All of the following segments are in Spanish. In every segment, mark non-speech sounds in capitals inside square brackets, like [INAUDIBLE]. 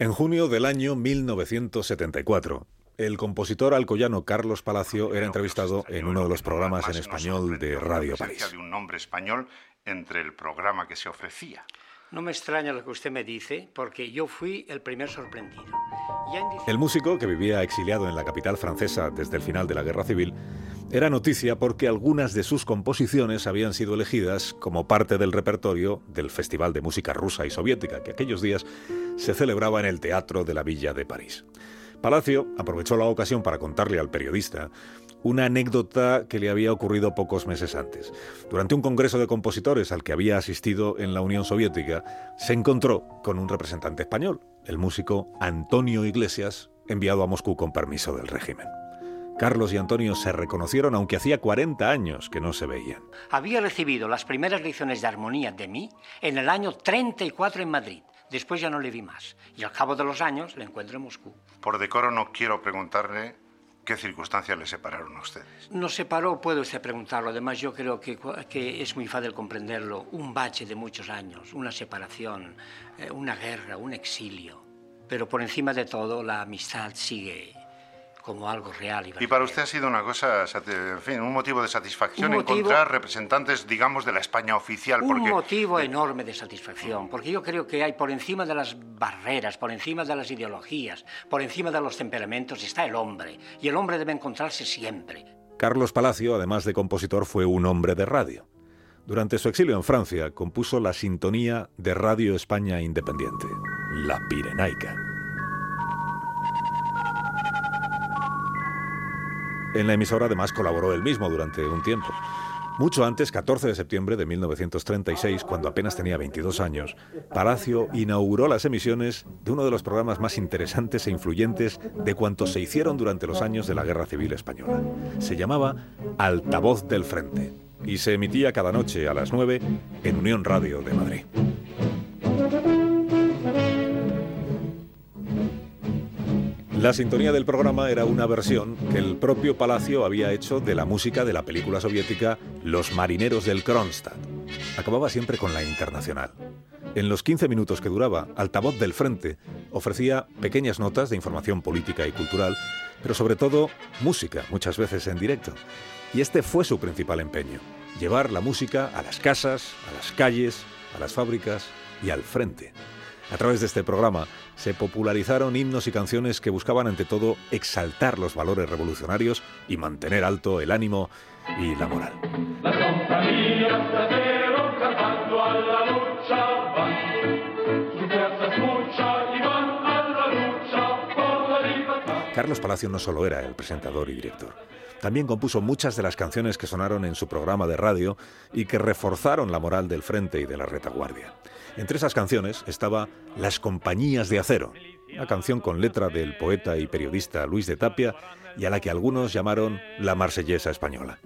En junio del año 1974, el compositor alcoyano Carlos Palacio era entrevistado en uno de los programas en español de Radio París. de un nombre español entre el programa que se ofrecía. No me extraña lo que usted me dice, porque yo fui el primer sorprendido. El músico, que vivía exiliado en la capital francesa desde el final de la Guerra Civil, era noticia porque algunas de sus composiciones habían sido elegidas como parte del repertorio del Festival de Música Rusa y Soviética, que aquellos días se celebraba en el Teatro de la Villa de París. Palacio aprovechó la ocasión para contarle al periodista una anécdota que le había ocurrido pocos meses antes. Durante un congreso de compositores al que había asistido en la Unión Soviética, se encontró con un representante español, el músico Antonio Iglesias, enviado a Moscú con permiso del régimen. Carlos y Antonio se reconocieron aunque hacía 40 años que no se veían. Había recibido las primeras lecciones de armonía de mí en el año 34 en Madrid. Después ya no le vi más. Y al cabo de los años le encuentro en Moscú. Por decoro no quiero preguntarle qué circunstancias le separaron a ustedes. Nos separó, puede usted preguntarlo. Además yo creo que, es muy fácil comprenderlo. Un bache de muchos años, una separación, eh, una guerra, un exilio. Pero por encima de todo la amistad sigue como algo real. Y, y para usted ha sido una cosa, en fin, un motivo de satisfacción encontrar representantes, digamos, de la España oficial. Un motivo enorme de satisfacción, porque yo creo que hay por encima de las barreras, por encima de las ideologías, por encima de los temperamentos, está el hombre, y el hombre debe encontrarse siempre. Carlos Palacio, además de compositor, fue un hombre de radio. Durante su exilio en Francia, compuso la sintonía de Radio España Independiente, La Pirenaica. En la emisora además colaboró él mismo durante un tiempo. Mucho antes, 14 de septiembre de 1936, cuando apenas tenía 22 años, Palacio inauguró las emisiones de uno de los programas más interesantes e influyentes de cuantos se hicieron durante los años de la Guerra Civil Española. Se llamaba Altavoz del Frente y se emitía cada noche a las 9 en Unión Radio de Madrid. La sintonía del programa era una versión que el propio Palacio había hecho de la música de la película soviética Los marineros del Kronstadt. Acababa siempre con la internacional. En los 15 minutos que duraba, Altavoz del Frente ofrecía pequeñas notas de información política y cultural, pero sobre todo música, muchas veces en directo. Y este fue su principal empeño, llevar la música a las casas, a las calles, a las fábricas y al frente. A través de este programa se popularizaron himnos y canciones que buscaban ante todo exaltar los valores revolucionarios y mantener alto el ánimo y la moral. Carlos Palacio no solo era el presentador y director, también compuso muchas de las canciones que sonaron en su programa de radio y que reforzaron la moral del frente y de la retaguardia. Entre esas canciones estaba Las compañías de acero, una canción con letra del poeta y periodista Luis de Tapia y a la que algunos llamaron la marsellesa española.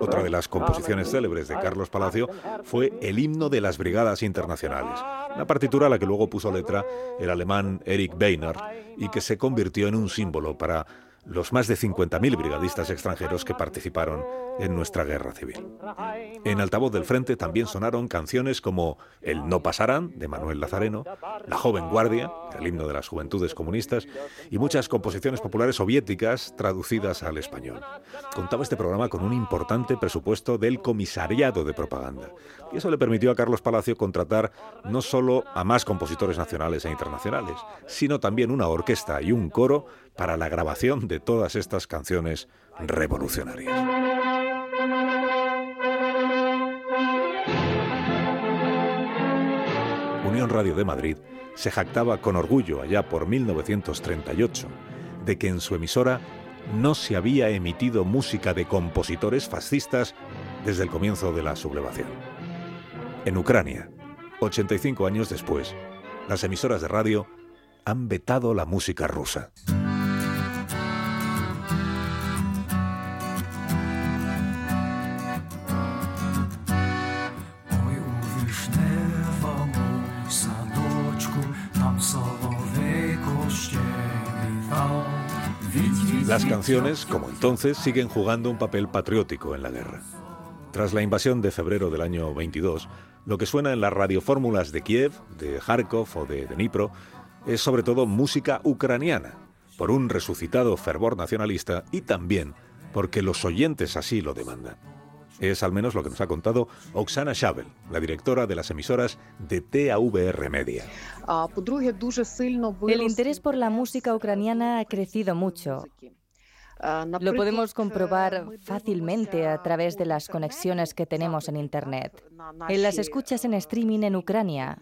Otra de las composiciones célebres de Carlos Palacio fue el himno de las Brigadas Internacionales, una partitura a la que luego puso letra el alemán Erich Weiner y que se convirtió en un símbolo para los más de 50.000 brigadistas extranjeros que participaron en nuestra guerra civil. En altavoz del frente también sonaron canciones como El No Pasarán, de Manuel Lazareno, La Joven Guardia, el himno de las juventudes comunistas, y muchas composiciones populares soviéticas traducidas al español. Contaba este programa con un importante presupuesto del Comisariado de Propaganda, y eso le permitió a Carlos Palacio contratar no solo a más compositores nacionales e internacionales, sino también una orquesta y un coro para la grabación de todas estas canciones revolucionarias. Unión Radio de Madrid se jactaba con orgullo allá por 1938 de que en su emisora no se había emitido música de compositores fascistas desde el comienzo de la sublevación. En Ucrania, 85 años después, las emisoras de radio han vetado la música rusa. Las canciones, como entonces, siguen jugando un papel patriótico en la guerra. Tras la invasión de febrero del año 22, lo que suena en las radiofórmulas de Kiev, de Kharkov o de Dnipro es sobre todo música ucraniana, por un resucitado fervor nacionalista y también porque los oyentes así lo demandan. Es al menos lo que nos ha contado Oksana Shabel, la directora de las emisoras de TAVR Media. El interés por la música ucraniana ha crecido mucho. Lo podemos comprobar fácilmente a través de las conexiones que tenemos en Internet, en las escuchas en streaming en Ucrania,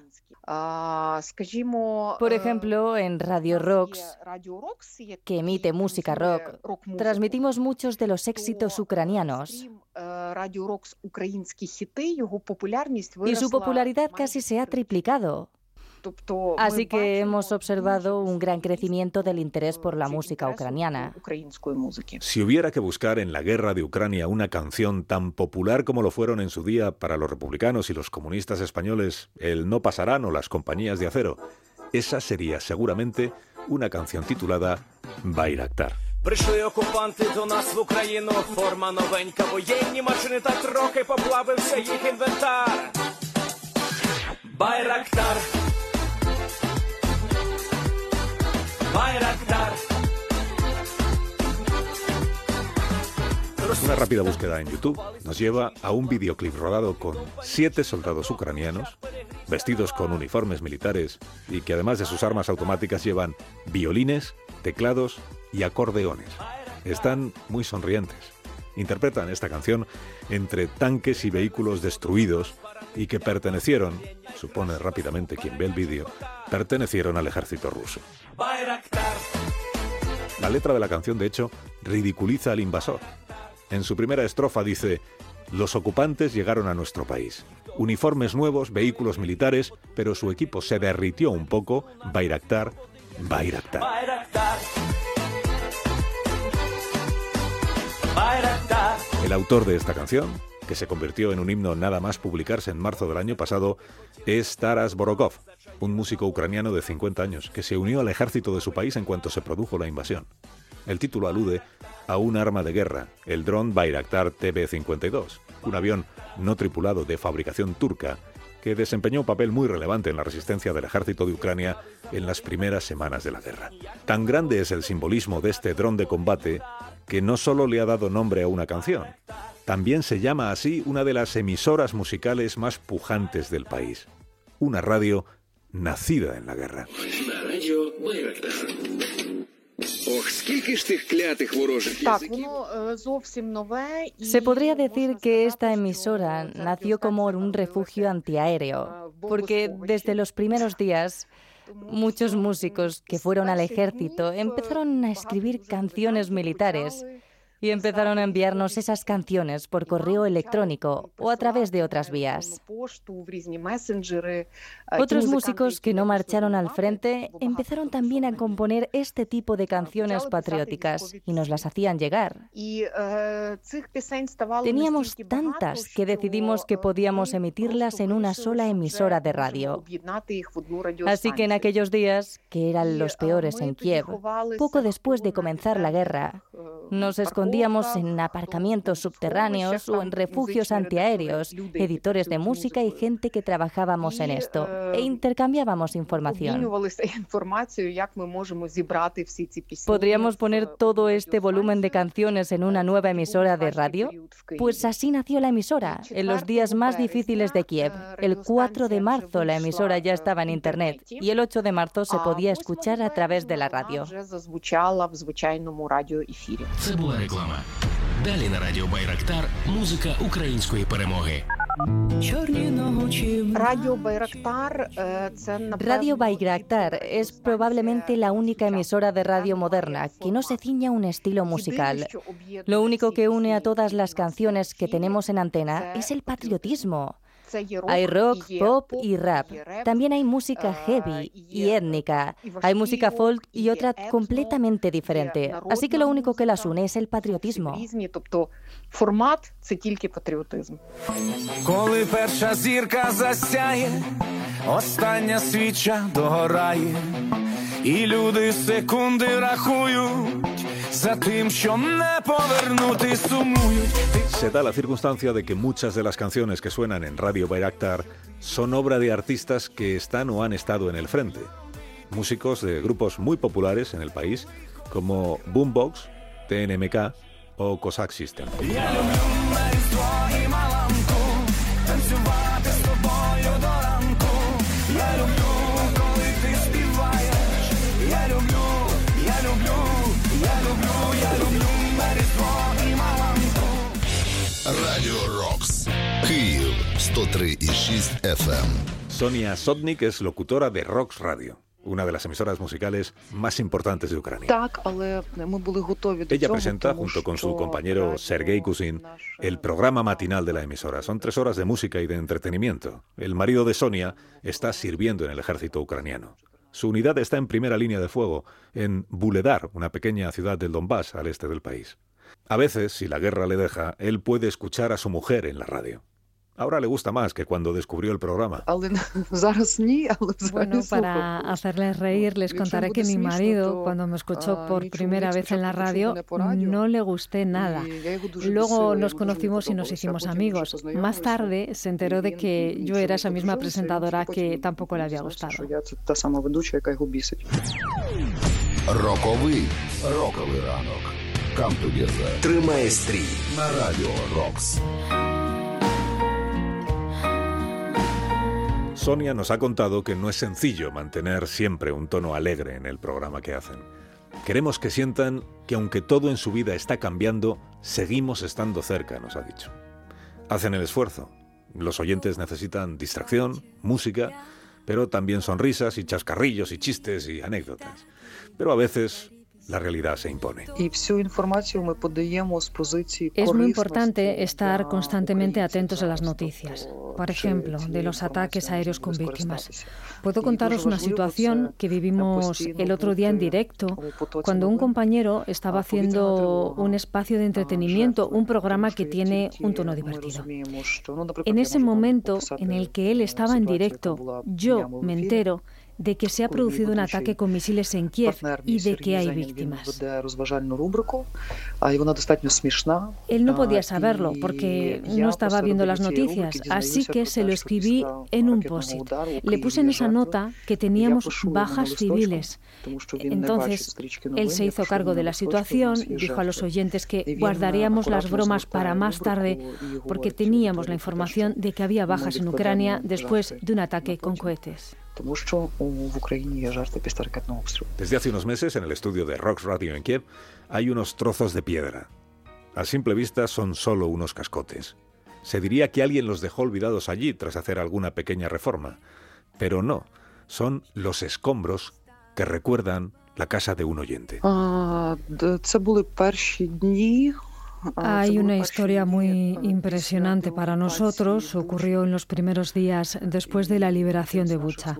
por ejemplo, en Radio Rocks, que emite música rock, transmitimos muchos de los éxitos ucranianos. Y su popularidad casi se ha triplicado. Así que hemos observado un gran crecimiento del interés por la música ucraniana. Si hubiera que buscar en la guerra de Ucrania una canción tan popular como lo fueron en su día para los republicanos y los comunistas españoles, el No pasarán o las compañías de acero, esa sería seguramente una canción titulada Una rápida búsqueda en YouTube nos lleva a un videoclip rodado con siete soldados ucranianos, vestidos con uniformes militares y que además de sus armas automáticas llevan violines, teclados y acordeones. Están muy sonrientes. Interpretan esta canción entre tanques y vehículos destruidos y que pertenecieron, supone rápidamente quien ve el vídeo, pertenecieron al ejército ruso. La letra de la canción, de hecho, ridiculiza al invasor. En su primera estrofa dice, los ocupantes llegaron a nuestro país. Uniformes nuevos, vehículos militares, pero su equipo se derritió un poco. Bayraktar, Bayraktar. El autor de esta canción, que se convirtió en un himno nada más publicarse en marzo del año pasado, es Taras Borokov, un músico ucraniano de 50 años que se unió al ejército de su país en cuanto se produjo la invasión. El título alude a un arma de guerra, el dron Bayraktar TB-52, un avión no tripulado de fabricación turca que desempeñó un papel muy relevante en la resistencia del ejército de Ucrania en las primeras semanas de la guerra. Tan grande es el simbolismo de este dron de combate que no solo le ha dado nombre a una canción, también se llama así una de las emisoras musicales más pujantes del país. Una radio nacida en la guerra. Se podría decir que esta emisora nació como un refugio antiaéreo, porque desde los primeros días muchos músicos que fueron al ejército empezaron a escribir canciones militares y empezaron a enviarnos esas canciones por correo electrónico o a través de otras vías. Otros músicos que no marcharon al frente empezaron también a componer este tipo de canciones patrióticas y nos las hacían llegar. Teníamos tantas que decidimos que podíamos emitirlas en una sola emisora de radio. Así que en aquellos días, que eran los peores en Kiev, poco después de comenzar la guerra, nos escondíamos en aparcamientos subterráneos o en refugios antiaéreos, editores de música y gente que trabajábamos en esto, e intercambiábamos información. ¿Podríamos poner todo este volumen de canciones en una nueva emisora de radio? Pues así nació la emisora, en los días más difíciles de Kiev. El 4 de marzo la emisora ya estaba en Internet y el 8 de marzo se podía escuchar a través de la radio. Це була реклама. Далі на радіо Байрактар музика української перемоги. Radio Bayraktar es probablemente la única emisora de radio moderna que no se ciña a un estilo musical. Lo único que une a todas las canciones que tenemos en antena es el patriotismo. Hay rock, pop y rap. También hay música heavy y étnica. Hay música folk y otra completamente diferente. Así que lo único que las une es el patriotismo. Коли перша зірка засяє, остання свіча догорає, і люди секунди рахують. Se da la circunstancia de que muchas de las canciones que suenan en Radio Bayraktar son obra de artistas que están o han estado en el frente. Músicos de grupos muy populares en el país como Boombox, TNMK o Cossack System. Sonia Sotnik es locutora de Rocks Radio, una de las emisoras musicales más importantes de Ucrania. Ella presenta, junto con su compañero Sergei Kusin, el programa matinal de la emisora. Son tres horas de música y de entretenimiento. El marido de Sonia está sirviendo en el ejército ucraniano. Su unidad está en primera línea de fuego, en Buledar, una pequeña ciudad del Donbass, al este del país. A veces, si la guerra le deja, él puede escuchar a su mujer en la radio. Ahora le gusta más que cuando descubrió el programa. [LAUGHS] Bueno, para hacerles reír, les contaré que mi marido, cuando me escuchó por primera vez en la radio, no le gusté nada. Luego nos conocimos y nos hicimos amigos. Más tarde se enteró de que yo era esa misma presentadora que tampoco le había gustado. Роковий, роковий ранок. Come together. Тримай стрій на радіо Рокс. Sonia nos ha contado que no es sencillo mantener siempre un tono alegre en el programa que hacen. Queremos que sientan que aunque todo en su vida está cambiando, seguimos estando cerca, nos ha dicho. Hacen el esfuerzo. Los oyentes necesitan distracción, música, pero también sonrisas y chascarrillos y chistes y anécdotas. Pero a veces la realidad se impone. Es muy importante estar constantemente atentos a las noticias, por ejemplo, de los ataques aéreos con víctimas. Puedo contaros una situación que vivimos el otro día en directo, cuando un compañero estaba haciendo un espacio de entretenimiento, un programa que tiene un tono divertido. En ese momento en el que él estaba en directo, yo me entero de que se ha producido un ataque con misiles en Kiev y de que hay víctimas. Él no podía saberlo porque no estaba viendo las noticias, así que se lo escribí en un post Le puse en esa nota que teníamos bajas civiles. Entonces, él se hizo cargo de la situación, dijo a los oyentes que guardaríamos las bromas para más tarde porque teníamos la información de que había bajas en Ucrania después de un ataque con cohetes. Desde hace unos meses, en el estudio de Rox Radio en Kiev, hay unos trozos de piedra. A simple vista son solo unos cascotes. Se diría que alguien los dejó olvidados allí tras hacer alguna pequeña reforma. Pero no, son los escombros que recuerdan la casa de un oyente. Hay una historia muy impresionante para nosotros. Ocurrió en los primeros días después de la liberación de Bucha.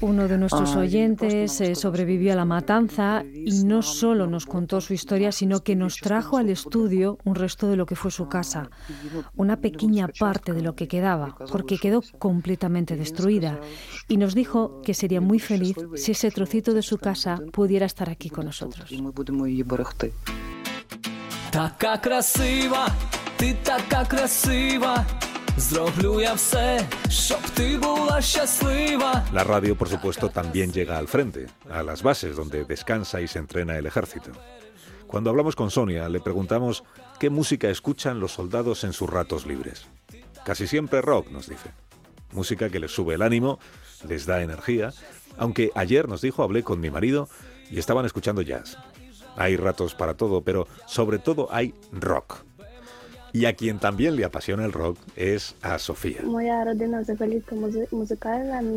Uno de nuestros oyentes eh, sobrevivió a la matanza y no solo nos contó su historia, sino que nos trajo al estudio un resto de lo que fue su casa, una pequeña parte de lo que quedaba, porque quedó completamente destruida, y nos dijo que sería muy feliz si ese trocito de su casa pudiera estar aquí con nosotros. La radio, por supuesto, también llega al frente, a las bases donde descansa y se entrena el ejército. Cuando hablamos con Sonia, le preguntamos qué música escuchan los soldados en sus ratos libres. Casi siempre rock, nos dice. Música que les sube el ánimo, les da energía, aunque ayer nos dijo, hablé con mi marido y estaban escuchando jazz. Hay ratos para todo, pero sobre todo hay rock. Y a quien también le apasiona el rock es a Sofía.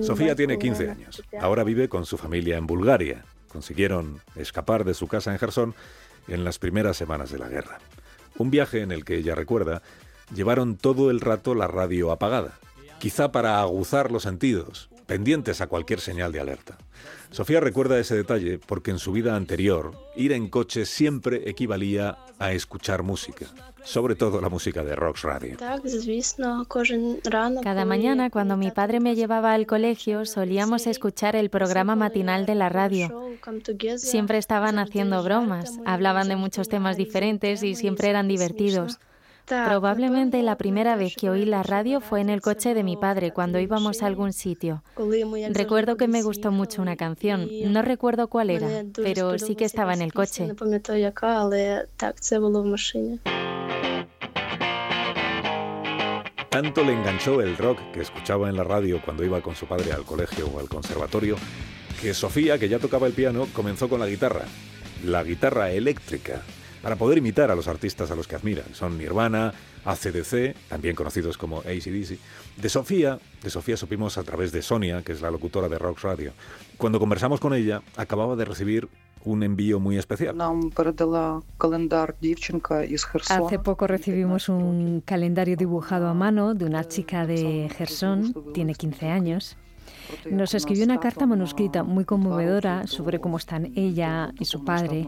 Sofía tiene 15 años. Ahora vive con su familia en Bulgaria. Consiguieron escapar de su casa en Gerson en las primeras semanas de la guerra. Un viaje en el que ella recuerda, llevaron todo el rato la radio apagada, quizá para aguzar los sentidos pendientes a cualquier señal de alerta. Sofía recuerda ese detalle porque en su vida anterior, ir en coche siempre equivalía a escuchar música, sobre todo la música de Rox Radio. Cada mañana, cuando mi padre me llevaba al colegio, solíamos escuchar el programa matinal de la radio. Siempre estaban haciendo bromas, hablaban de muchos temas diferentes y siempre eran divertidos. Probablemente la primera vez que oí la radio fue en el coche de mi padre cuando íbamos a algún sitio. Recuerdo que me gustó mucho una canción, no recuerdo cuál era, pero sí que estaba en el coche. Tanto le enganchó el rock que escuchaba en la radio cuando iba con su padre al colegio o al conservatorio, que Sofía, que ya tocaba el piano, comenzó con la guitarra, la guitarra eléctrica, para poder imitar a los artistas a los que admira. Son Nirvana, ACDC, también conocidos como ACDC. De Sofía, de Sofía supimos a través de Sonia, que es la locutora de Rock Radio. Cuando conversamos con ella, acababa de recibir un envío muy especial. Hace poco recibimos un calendario dibujado a mano de una chica de Gerson, tiene 15 años. Nos escribió una carta manuscrita muy conmovedora sobre cómo están ella y su padre.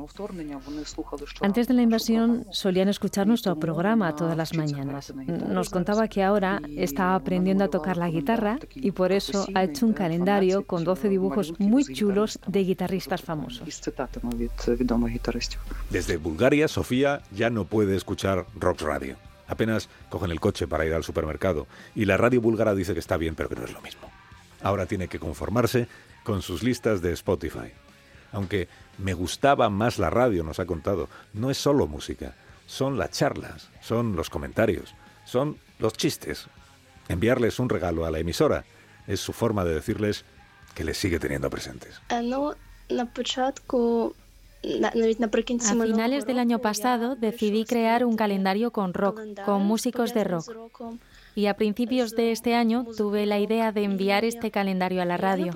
Antes de la invasión solían escuchar nuestro programa todas las mañanas. Nos contaba que ahora está aprendiendo a tocar la guitarra y por eso ha hecho un calendario con 12 dibujos muy chulos de guitarristas famosos. Desde Bulgaria, Sofía ya no puede escuchar rock radio. Apenas cogen el coche para ir al supermercado y la radio búlgara dice que está bien, pero que no es lo mismo. Ahora tiene que conformarse con sus listas de Spotify. Aunque me gustaba más la radio, nos ha contado, no es solo música, son las charlas, son los comentarios, son los chistes. Enviarles un regalo a la emisora es su forma de decirles que les sigue teniendo presentes. A finales del año pasado decidí crear un calendario con rock, con músicos de rock. Y a principios de este año tuve la idea de enviar este calendario a la radio.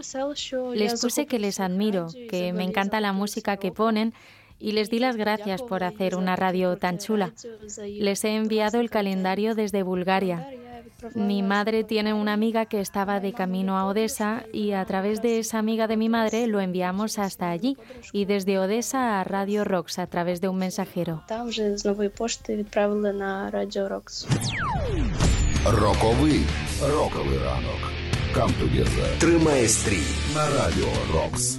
Les puse que les admiro, que me encanta la música que ponen y les di las gracias por hacer una radio tan chula. Les he enviado el calendario desde Bulgaria. Mi madre tiene una amiga que estaba de camino a Odessa y a través de esa amiga de mi madre lo enviamos hasta allí y desde Odessa a Radio Rocks a través de un mensajero. Роковий роковий ранок. Come together. Тримай стрій на радіо Рокс.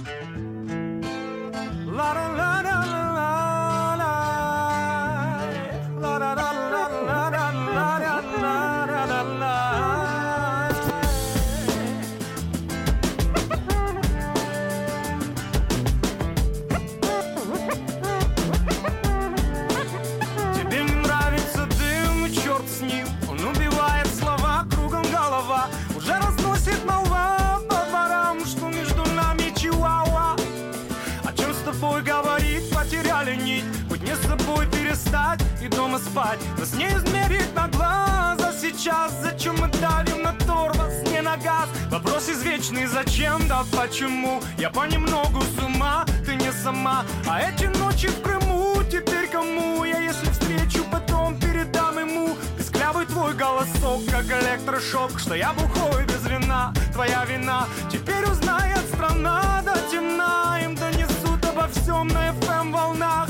Газ. Вопрос извечный, зачем, да почему? Я понемногу с ума, ты не сама. А эти ночи в Крыму теперь кому? Я если встречу, потом передам ему. Песклявый твой голосок, как электрошок Что я бухой без вина, твоя вина. Теперь узнает страна до темна. Им донесут обо всем на FM волнах.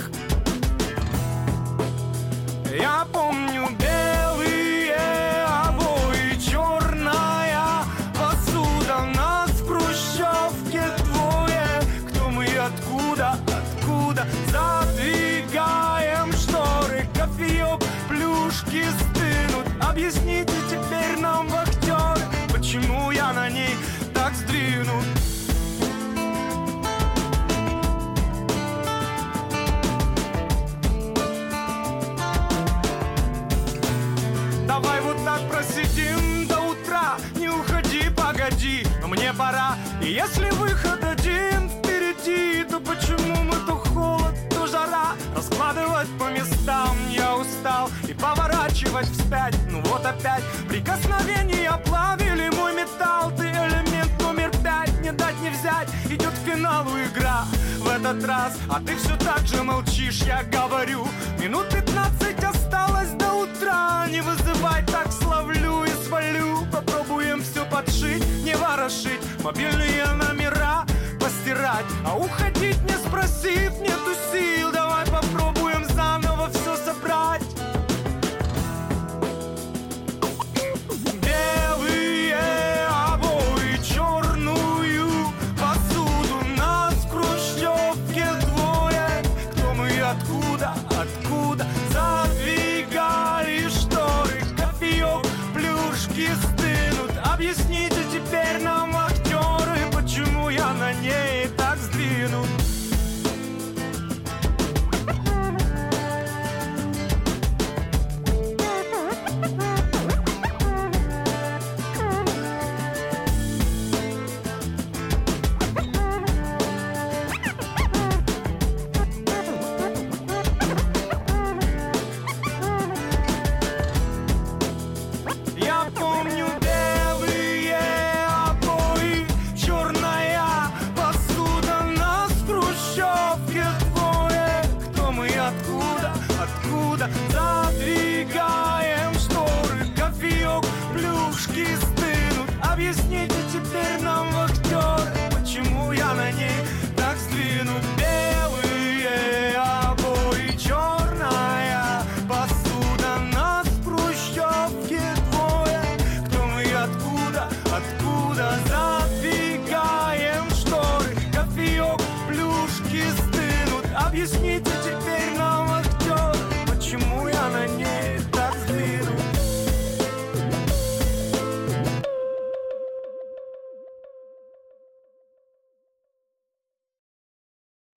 Я помню плюшки стынут. Объясните теперь нам, вахтеры Почему я на ней так сдвинут просидим до утра. Не уходи, погоди, мне пора. И если выход по местам я устал. И поворачивать вспять, ну вот опять. Прикосновения плавили мой металл. Ты элемент номер пять, не дать не взять. Идет к финалу игра в этот раз. А ты все так же молчишь, я говорю. Минут пятнадцать осталось до утра. Не вызывай так славлю и свалю. Попробуем все подшить, не ворошить. Мобильные номера постирать. А уходить не спросив нету сил. Давай попробуем все собрать. белые обои, черную посуду на скручивке двое. Кто мы откуда, откуда завягали шторы, кофейок, плюшки стынут. Объясните теперь нам